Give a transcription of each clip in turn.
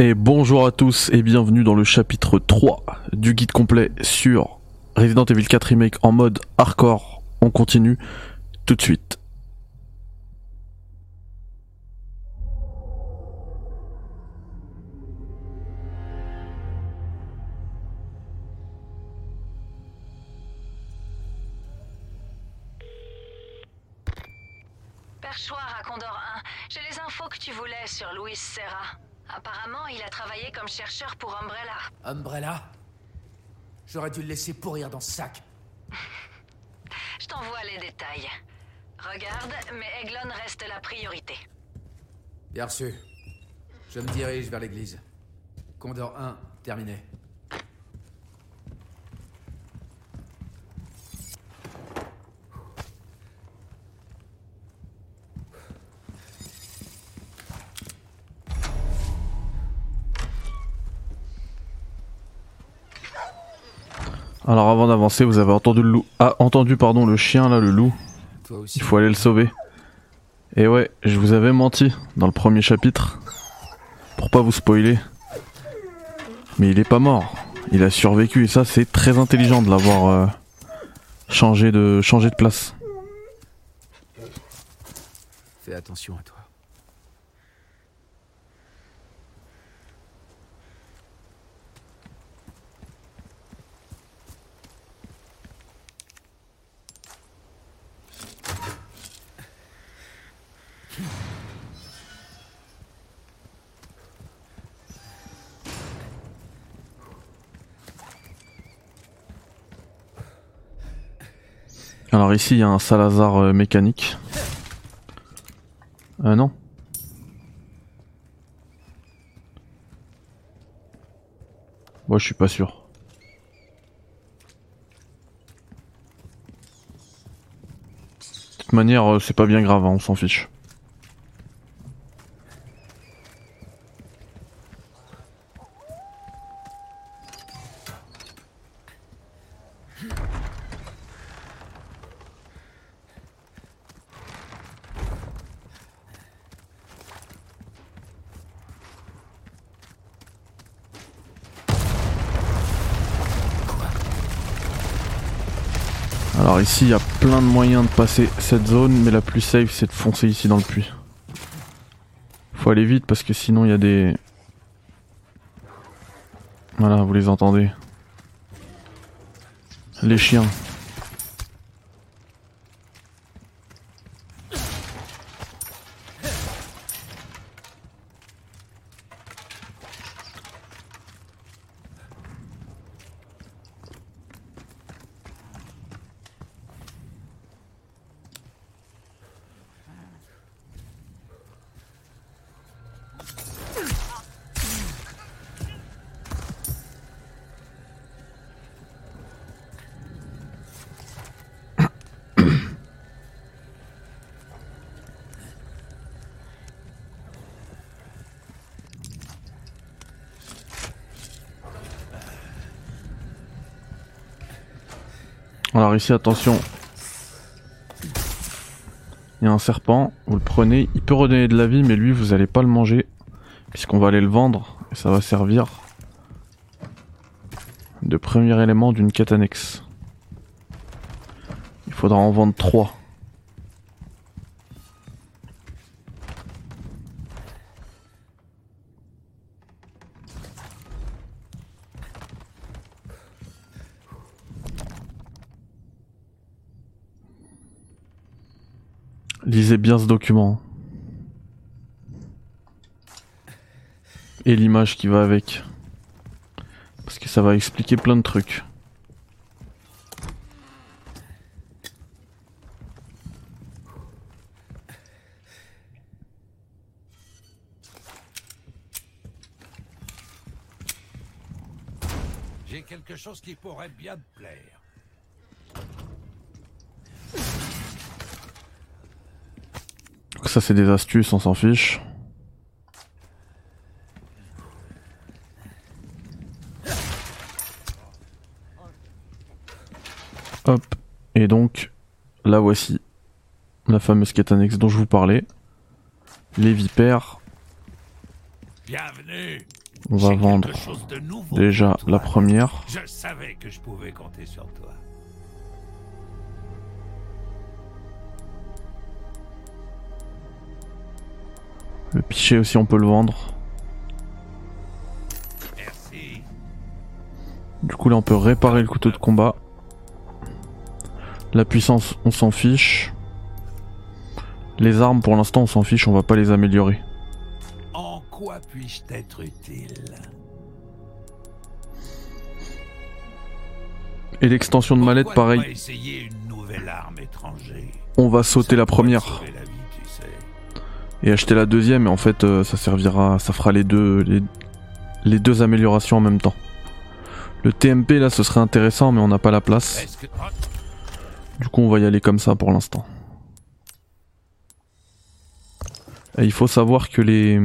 Et bonjour à tous et bienvenue dans le chapitre 3 du guide complet sur Resident Evil 4 Remake en mode hardcore. On continue tout de suite. Perchoir à Condor 1, j'ai les infos que tu voulais sur Luis Serra. Apparemment, il a travaillé comme chercheur pour Umbrella. Umbrella? J'aurais dû le laisser pourrir dans ce sac. Je t'envoie les détails. Regarde, mais Eglon reste la priorité. Bien reçu. Je me dirige vers l'église. Condor 1, terminé. Alors avant d'avancer, vous avez entendu le loup. Ah, entendu pardon le chien là, le loup. Toi aussi. Il faut aller le sauver. Et ouais, je vous avais menti dans le premier chapitre. Pour pas vous spoiler. Mais il est pas mort. Il a survécu et ça c'est très intelligent de l'avoir euh, changé de changé de place. Fais attention à toi. Alors ici il y a un Salazar euh, mécanique. Euh non. Moi je suis pas sûr. De toute manière euh, c'est pas bien grave, hein, on s'en fiche. Alors ici il y a plein de moyens de passer cette zone, mais la plus safe c'est de foncer ici dans le puits. Faut aller vite parce que sinon il y a des... Voilà, vous les entendez. Les chiens. Alors ici attention. Il y a un serpent, vous le prenez, il peut redonner de la vie mais lui vous allez pas le manger puisqu'on va aller le vendre et ça va servir de premier élément d'une quête annexe. Il faudra en vendre 3. Bien ce document. Et l'image qui va avec. Parce que ça va expliquer plein de trucs. J'ai quelque chose qui pourrait bien te plaire. Donc ça c'est des astuces, on s'en fiche. Hop. Et donc, la voici. La fameuse quête annexe dont je vous parlais. Les vipères. Bienvenue. On va vendre de déjà la première. Je savais que je pouvais compter sur toi. Aussi, on peut le vendre. Du coup, là, on peut réparer le couteau de combat. La puissance, on s'en fiche. Les armes, pour l'instant, on s'en fiche, on va pas les améliorer. En quoi puis-je t'être utile? Et l'extension de mallette, pareil. une arme On va sauter Ça la première te sauver la vie, tu sais. Et acheter la deuxième. Et en fait, euh, ça servira, ça fera les deux, les, deux améliorations en même temps. Le TMP, là, ce serait intéressant, mais on n'a pas la place. Du coup, on va y aller comme ça pour l'instant. Et il faut savoir que les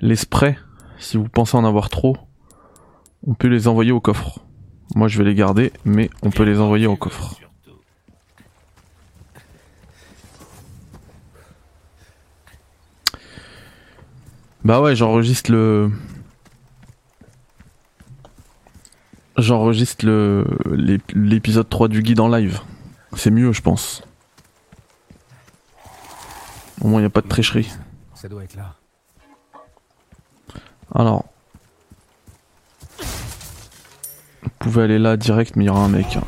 les sprays, si vous pensez en avoir trop, on peut les envoyer au coffre. Moi, je vais les garder, mais on peut les envoyer au coffre. Surtout. Bah ouais, j'enregistre le j'enregistre le l'ép- l'épisode 3 du guide en live. C'est mieux, je pense. Au moins, il n'y a pas de tricherie. Ça doit être là. Alors. Vous pouvez aller là direct, mais il y aura un mec. hein.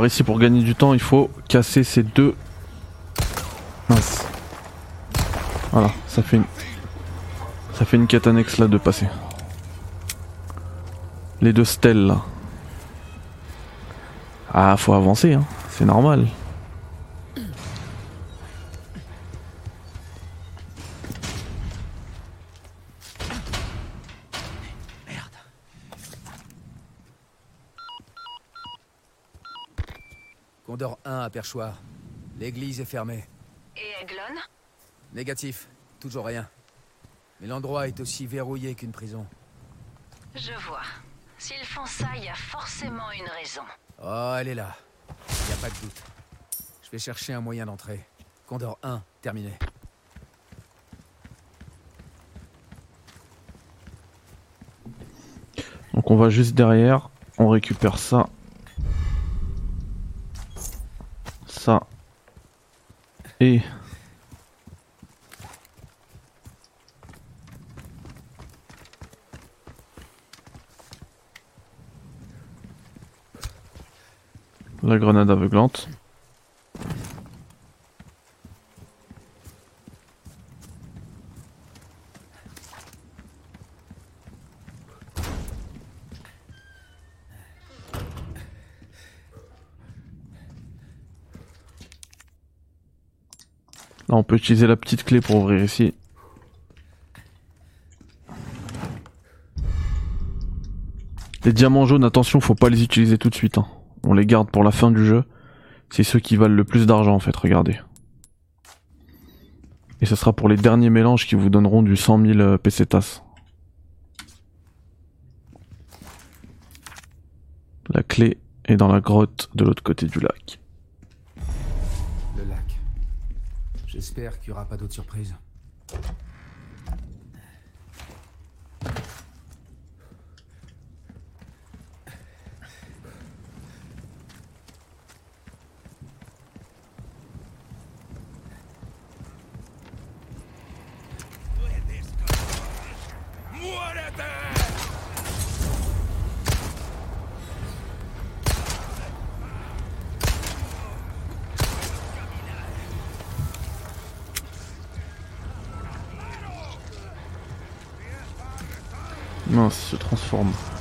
Alors ici, pour gagner du temps, il faut casser ces deux... Mince. Voilà, ça fait une... Ça fait une quête annexe là de passer. Les deux stèles là. Ah, faut avancer, hein. C'est normal. Condor 1 à Perchoir. L'église est fermée. Et Eglon? Négatif. Toujours rien. Mais l'endroit est aussi verrouillé qu'une prison. Je vois. S'ils font ça, il y a forcément une raison. Oh, elle est là. Y a pas de doute. Je vais chercher un moyen d'entrer. Condor 1, terminé. Donc on va juste derrière, on récupère ça. Et... La grenade aveuglante. Peut utiliser la petite clé pour ouvrir ici. Les diamants jaunes, attention, faut pas les utiliser tout de suite. hein. On les garde pour la fin du jeu. C'est ceux qui valent le plus d'argent en fait, regardez. Et ce sera pour les derniers mélanges qui vous donneront du 100 000 euh, pesetas. La clé est dans la grotte de l'autre côté du lac. J'espère qu'il n'y aura pas d'autres surprises. Se transforme.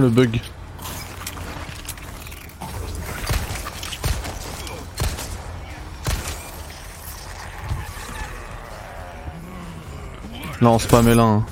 Le bug. Là on spam là. Hein.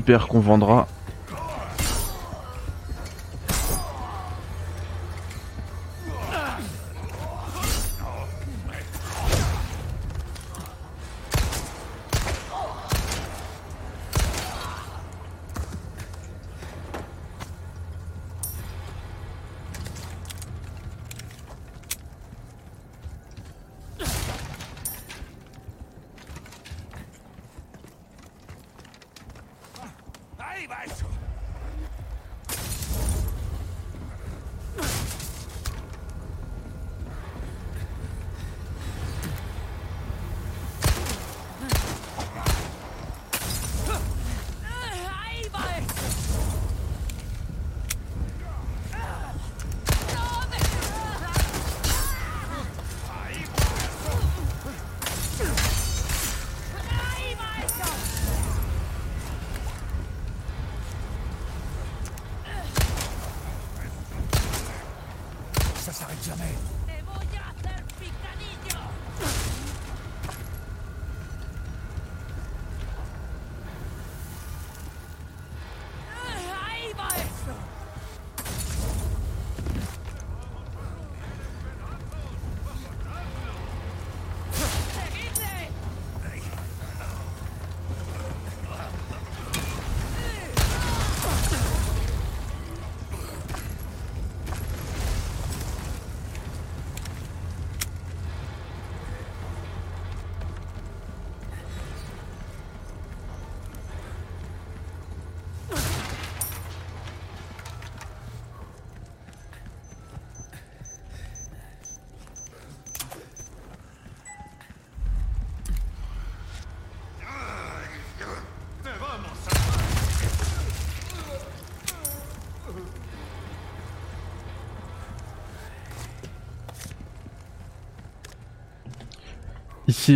Vipère qu'on vendra. Ça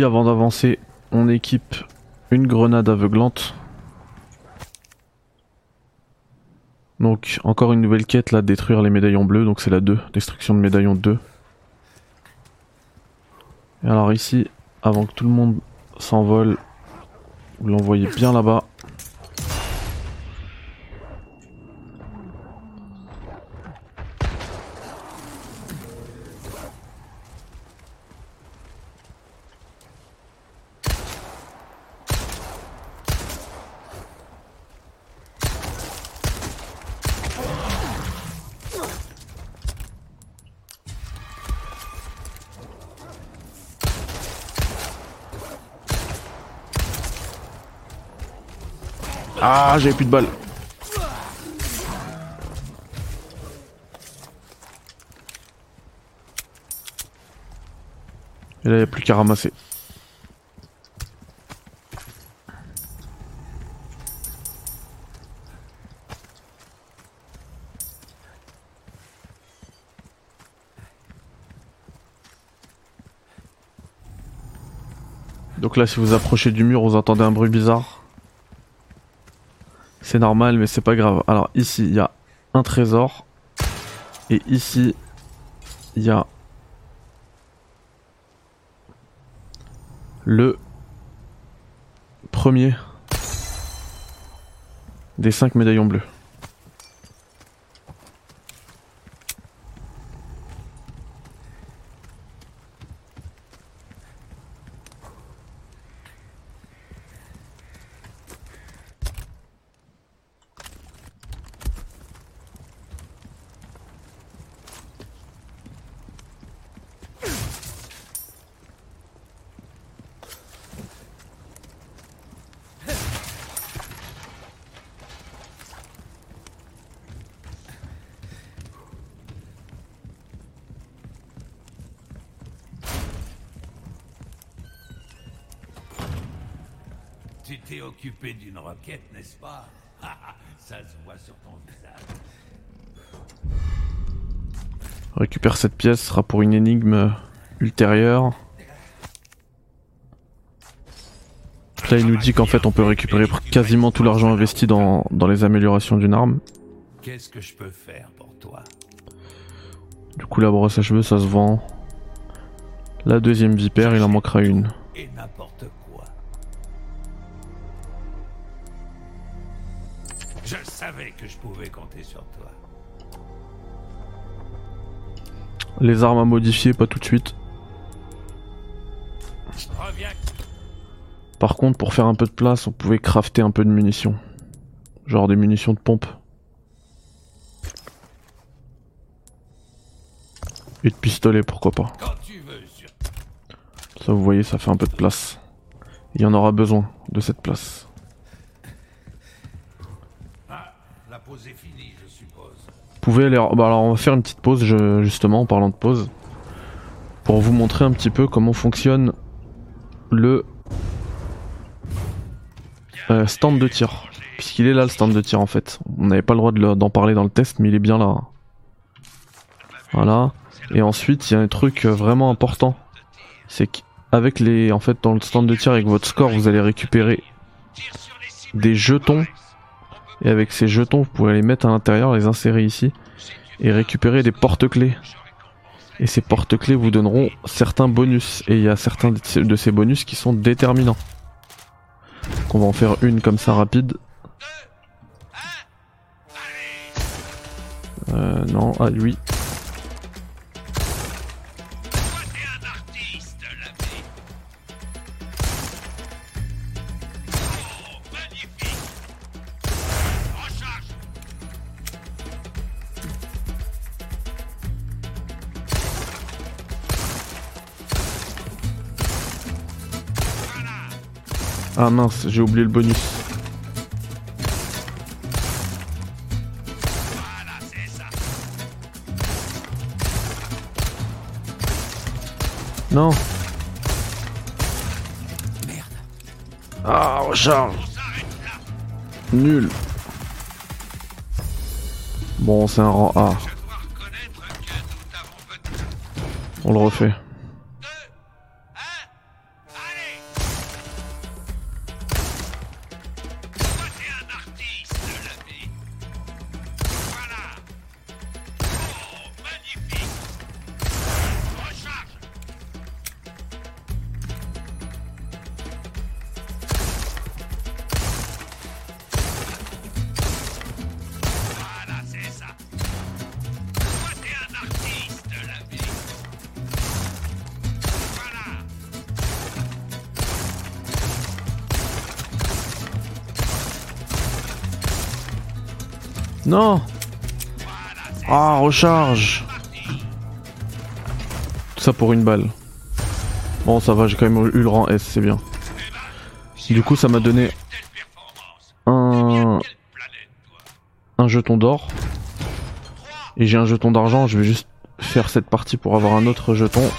Avant d'avancer, on équipe une grenade aveuglante. Donc, encore une nouvelle quête là, détruire les médaillons bleus. Donc, c'est la 2, destruction de médaillons 2. Et alors, ici, avant que tout le monde s'envole, vous l'envoyez bien là-bas. Ah, j'avais plus de balles. Et là, il n'y a plus qu'à ramasser. Donc là, si vous approchez du mur, vous entendez un bruit bizarre. C'est normal, mais c'est pas grave. Alors ici, il y a un trésor. Et ici, il y a le premier des cinq médaillons bleus. Tu t'es occupé d'une roquette, n'est-ce pas? Ça se voit sur ton visage. Récupère cette pièce, ce sera pour une énigme ultérieure. Là, il nous dit qu'en fait, on peut récupérer quasiment tout l'argent investi dans, dans les améliorations d'une arme. Qu'est-ce que je peux faire pour toi? Du coup, la brosse à cheveux, ça se vend. La deuxième vipère, il en manquera une. Et n'importe quoi. Savais que je pouvais compter sur toi. Les armes à modifier, pas tout de suite. Reviens. Par contre, pour faire un peu de place, on pouvait crafter un peu de munitions. Genre des munitions de pompe. Et de pistolet, pourquoi pas. Ça, vous voyez, ça fait un peu de place. Il y en aura besoin de cette place. Ah, la pause est finie, je suppose. Vous pouvez aller... Bah alors, on va faire une petite pause, je- justement, en parlant de pause. Pour vous montrer un petit peu comment fonctionne le euh, stand de tir. Puisqu'il est là, le stand de tir, en fait. On n'avait pas le droit de d'en parler dans le test, mais il est bien là. Voilà. Et ensuite, il y a un truc euh, vraiment important. C'est qu'avec les... En fait, dans le stand de tir, avec votre score, vous allez récupérer des jetons. Et avec ces jetons, vous pouvez les mettre à l'intérieur, les insérer ici. Et récupérer des porte-clés. Et ces porte-clés vous donneront certains bonus. Et il y a certains de ces- bonus qui sont déterminants. Donc on va en faire une comme ça rapide. Euh, non, ah oui. Ah mince, j'ai oublié le bonus. Non. Ah, recharge. Nul. Bon, c'est un rang A. On le refait. Non Ah, recharge Tout ça pour une balle. Bon, ça va, j'ai quand même eu le rang S, c'est bien. Du coup, ça m'a donné un... un jeton d'or. Et j'ai un jeton d'argent, je vais juste faire cette partie pour avoir un autre jeton.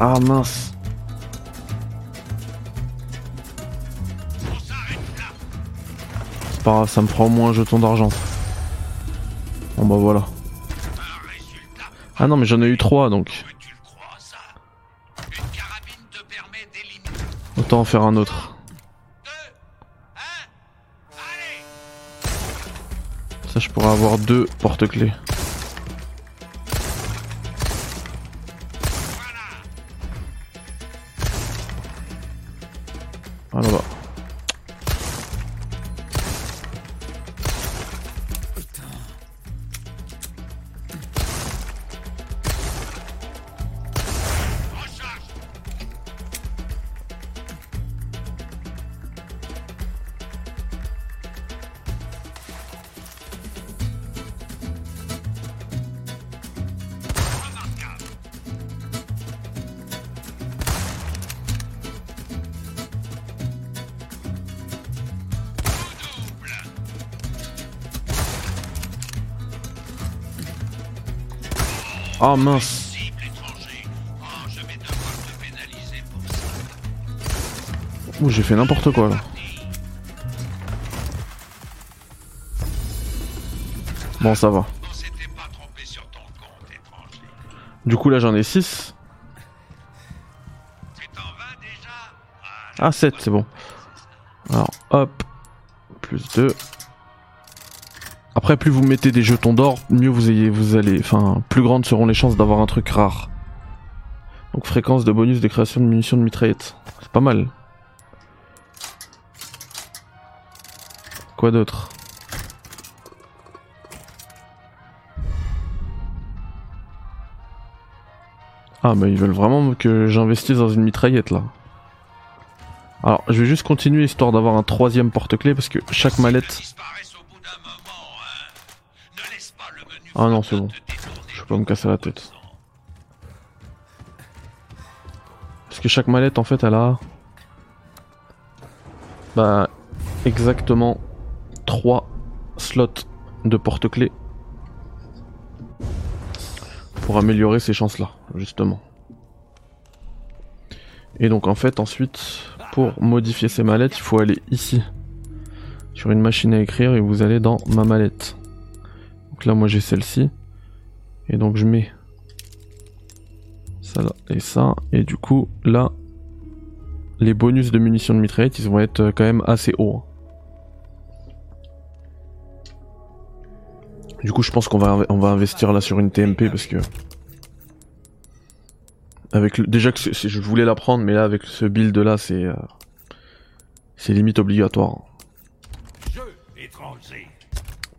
Ah mince. C'est pas grave, ça me fera au moins un jeton d'argent. Bon bah voilà. Ah non mais j'en ai eu trois donc. Autant en faire un autre. Ça je pourrais avoir deux porte-clés. Pour ça. Ouh, j'ai fait n'importe quoi là. Bon, ça va. Du coup, là, j'en ai 6. Tu t'en vas déjà Ah, 7, c'est bon. Alors, hop. Plus 2. Après, plus vous mettez des jetons d'or, mieux vous, ayez, vous allez. Enfin, plus grandes seront les chances d'avoir un truc rare. Donc, fréquence de bonus de création de munitions de mitraillette. C'est pas mal. Quoi d'autre? Ah, bah, ils veulent vraiment que j'investisse dans une mitraillette là. Alors, je vais juste continuer histoire d'avoir un troisième porte-clés parce que chaque mallette. Ah non, c'est bon. Je peux pas me casser la tête. Parce que chaque mallette en fait elle a. Bah. Exactement 3 slots de porte-clés. Pour améliorer ces chances là, justement. Et donc en fait ensuite, pour modifier ces mallettes, il faut aller ici. Sur une machine à écrire et vous allez dans ma mallette. Donc là moi j'ai celle-ci. Et donc je mets ça là et ça. Et du coup là, les bonus de munitions de mitraillette, ils vont être euh, quand même assez hauts. hein. Du coup je pense qu'on va, on va investir là sur une TMP parce que... Avec le- déjà que je voulais la prendre, mais là avec ce build là c'est... euh, c'est limite obligatoire. Jeu étranger.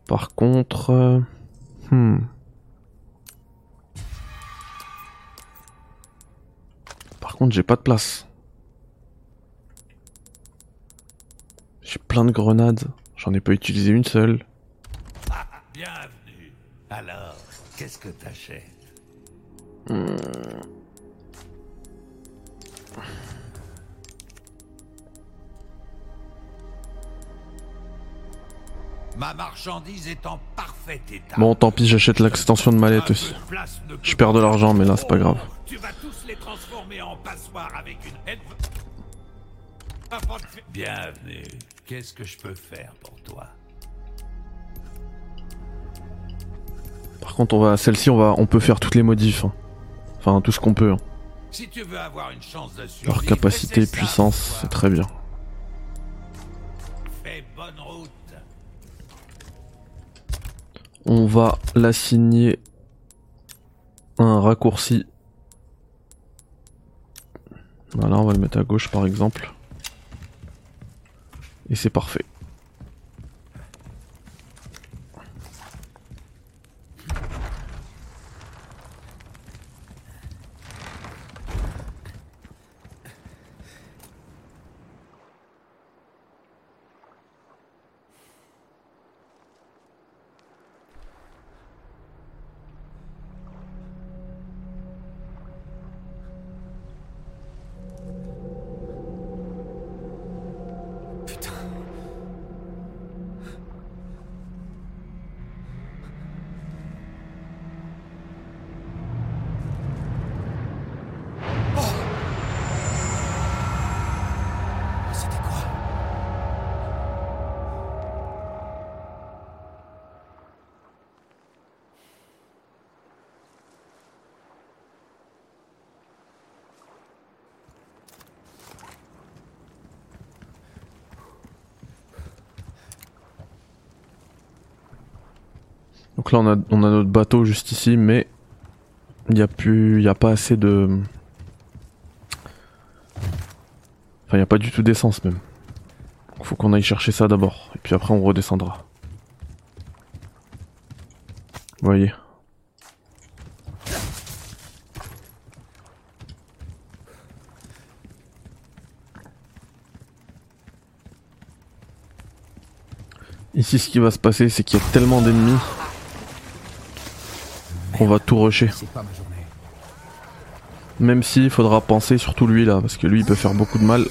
Par contre... euh, hmm. Par contre, j'ai pas de place. J'ai plein de grenades. J'en ai pas utilisé une seule. Bienvenue. Alors, qu'est-ce que t'achètes? Ma marchandise est en parfait état. Bon, tant pis, j'achète l'extension de mallette aussi. Je perds de l'argent, mais là, c'est pas grave. Tu vas tous les transformer en passoire avec une. Bienvenue. Qu'est-ce que je peux faire pour toi? Par contre, on va, celle-ci, on va, on peut faire toutes les modifs. hein. Enfin, tout ce qu'on peut. hein. Si tu veux avoir une chance de survivre, Leur capacité, puissance, c'est très bien. Fais bonne route. On va l'assigner un raccourci. Voilà, on va le mettre à gauche par exemple. Et c'est parfait. Donc là on a, notre bateau juste ici, mais il n'y a plus, il a pas assez de, enfin il n'y a pas du tout d'essence même. Donc, Faut qu'on aille chercher ça d'abord, et puis après on redescendra. Vous voyez. Ici, ce qui va se passer, c'est qu'il y a tellement d'ennemis qu'on va tout rusher. Même s'il faudra penser surtout lui là, parce que lui il peut faire beaucoup de mal.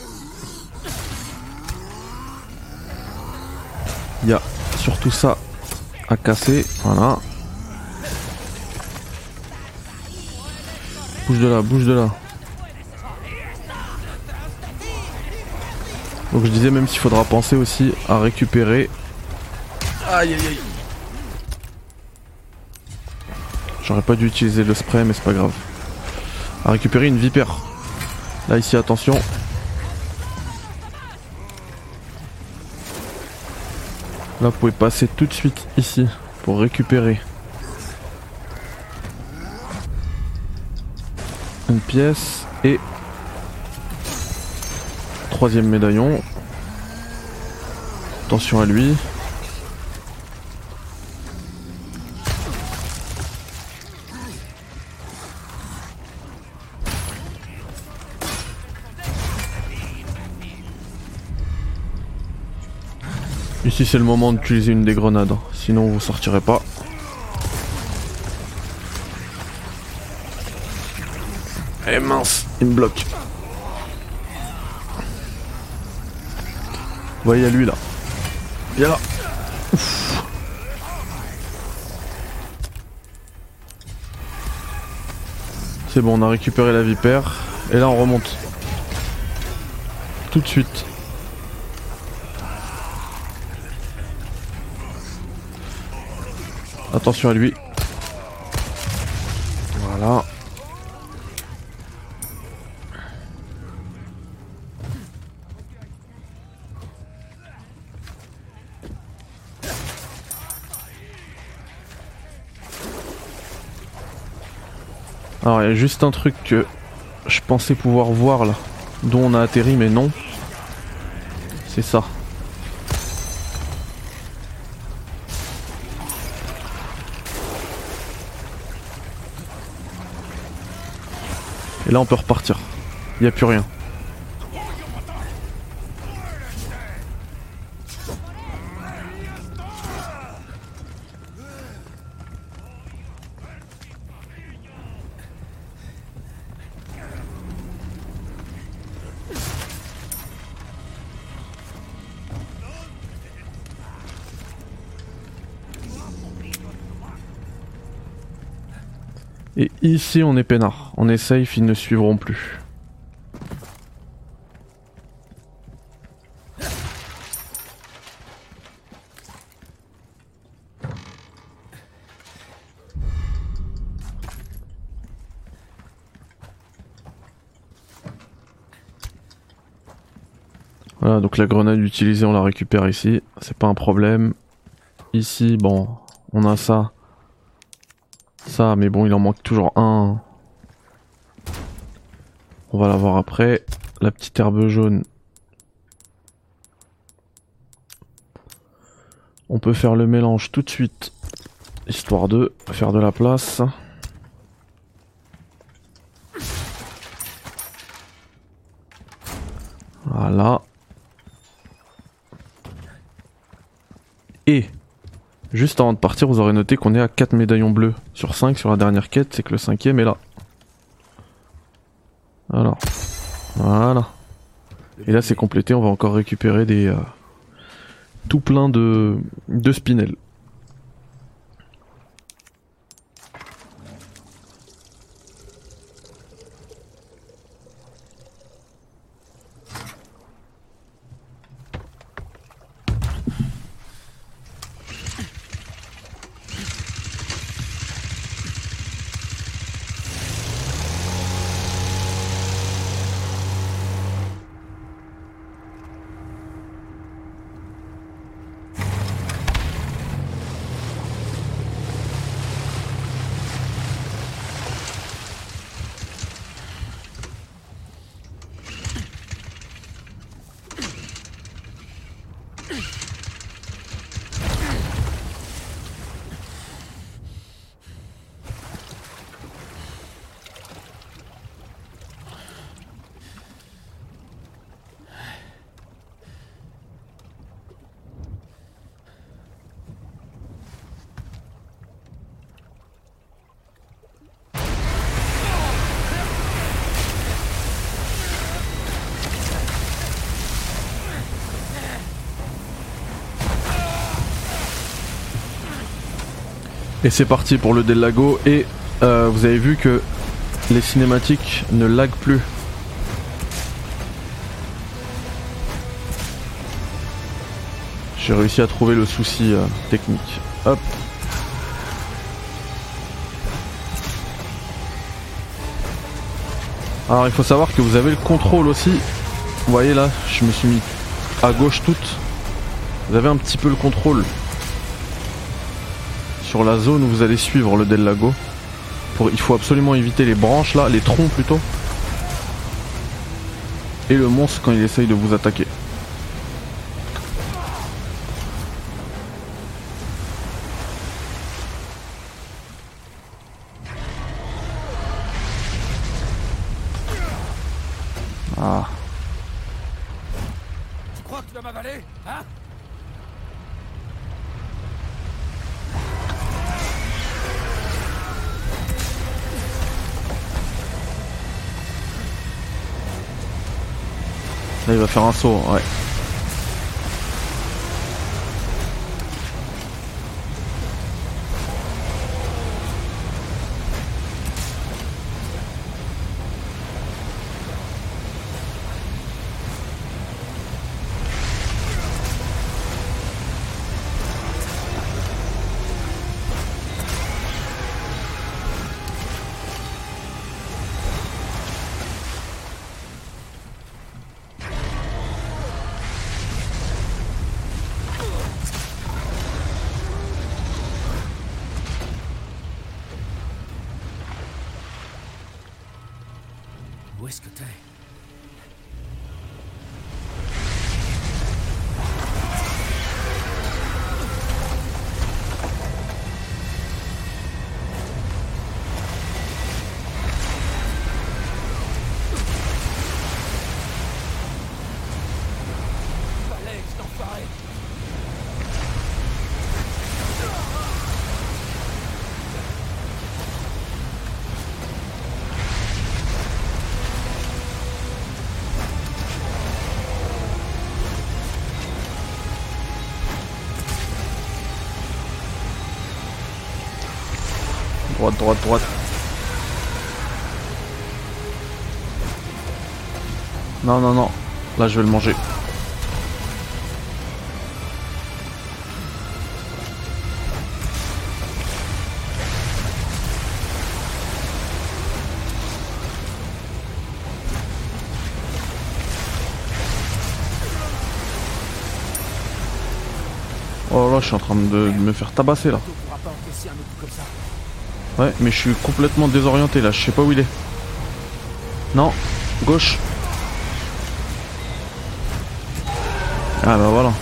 Il y a surtout ça à casser, voilà. Bouge de là, bouge de là. Donc je disais même s'il faudra penser aussi à récupérer. Aïe aïe aïe. J'aurais pas dû utiliser le spray mais c'est pas grave. À récupérer une vipère. Là ici attention. Là vous pouvez passer tout de suite ici pour récupérer une pièce et troisième médaillon. Attention à lui. Ici c'est le moment d'utiliser une des grenades, hein. sinon vous sortirez pas. Eh mince, il me bloque. Ouais, y a lui là. Viens là. Ouf. C'est bon, on a récupéré la vipère. Et là, on remonte. Tout de suite. Attention à lui. Voilà. Alors il y a juste un truc que je pensais pouvoir voir là, dont on a atterri mais non. C'est ça. Et là on peut repartir. Il n'y a plus rien. Et ici on est peinard. On est safe, ils ne suivront plus. Voilà, donc la grenade utilisée, on la récupère ici. C'est pas un problème. Ici, bon, on a ça. Ça, mais bon, il en manque toujours un. On va la voir après. La petite herbe jaune. On peut faire le mélange tout de suite. Histoire de faire de la place. Voilà. Et Juste avant de partir, vous aurez noté qu'on est à 4 médaillons bleus sur 5 sur la dernière quête, c'est que le cinquième est là. Alors, voilà. Et là c'est complété, on va encore récupérer des... euh, tout plein de, de spinels. Et c'est parti pour le Del Lago et euh, vous avez vu que les cinématiques ne lag plus. J'ai réussi à trouver le souci euh, technique. Hop. Alors il faut savoir que vous avez le contrôle aussi. Vous voyez là, je me suis mis à gauche toute. Vous avez un petit peu le contrôle sur la zone où vous allez suivre le Del Lago. Pour, il faut absolument éviter les branches là, les troncs plutôt. Et le monstre quand il essaye de vous attaquer. Ah, Tu crois que tu vas m'avaler Hein? Là il va faire un saut, ouais. Droite, droite, droite. Non, non, non. Là, je vais le manger. Oh là, je suis en train de, me faire tabasser là. Ouais, mais je suis complètement désorienté là, je sais pas où il est. Non, gauche. Ah bah voilà.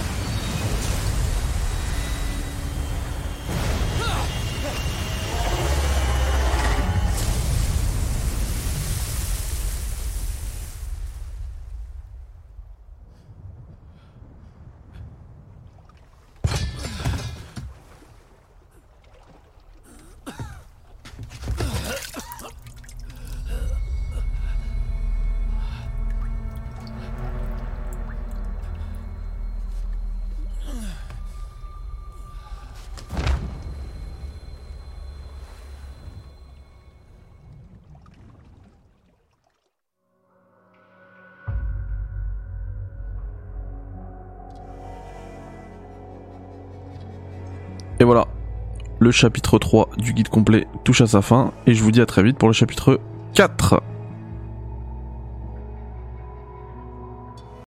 Le chapitre 3 du guide complet touche à sa fin et je vous dis à très vite pour le chapitre 4.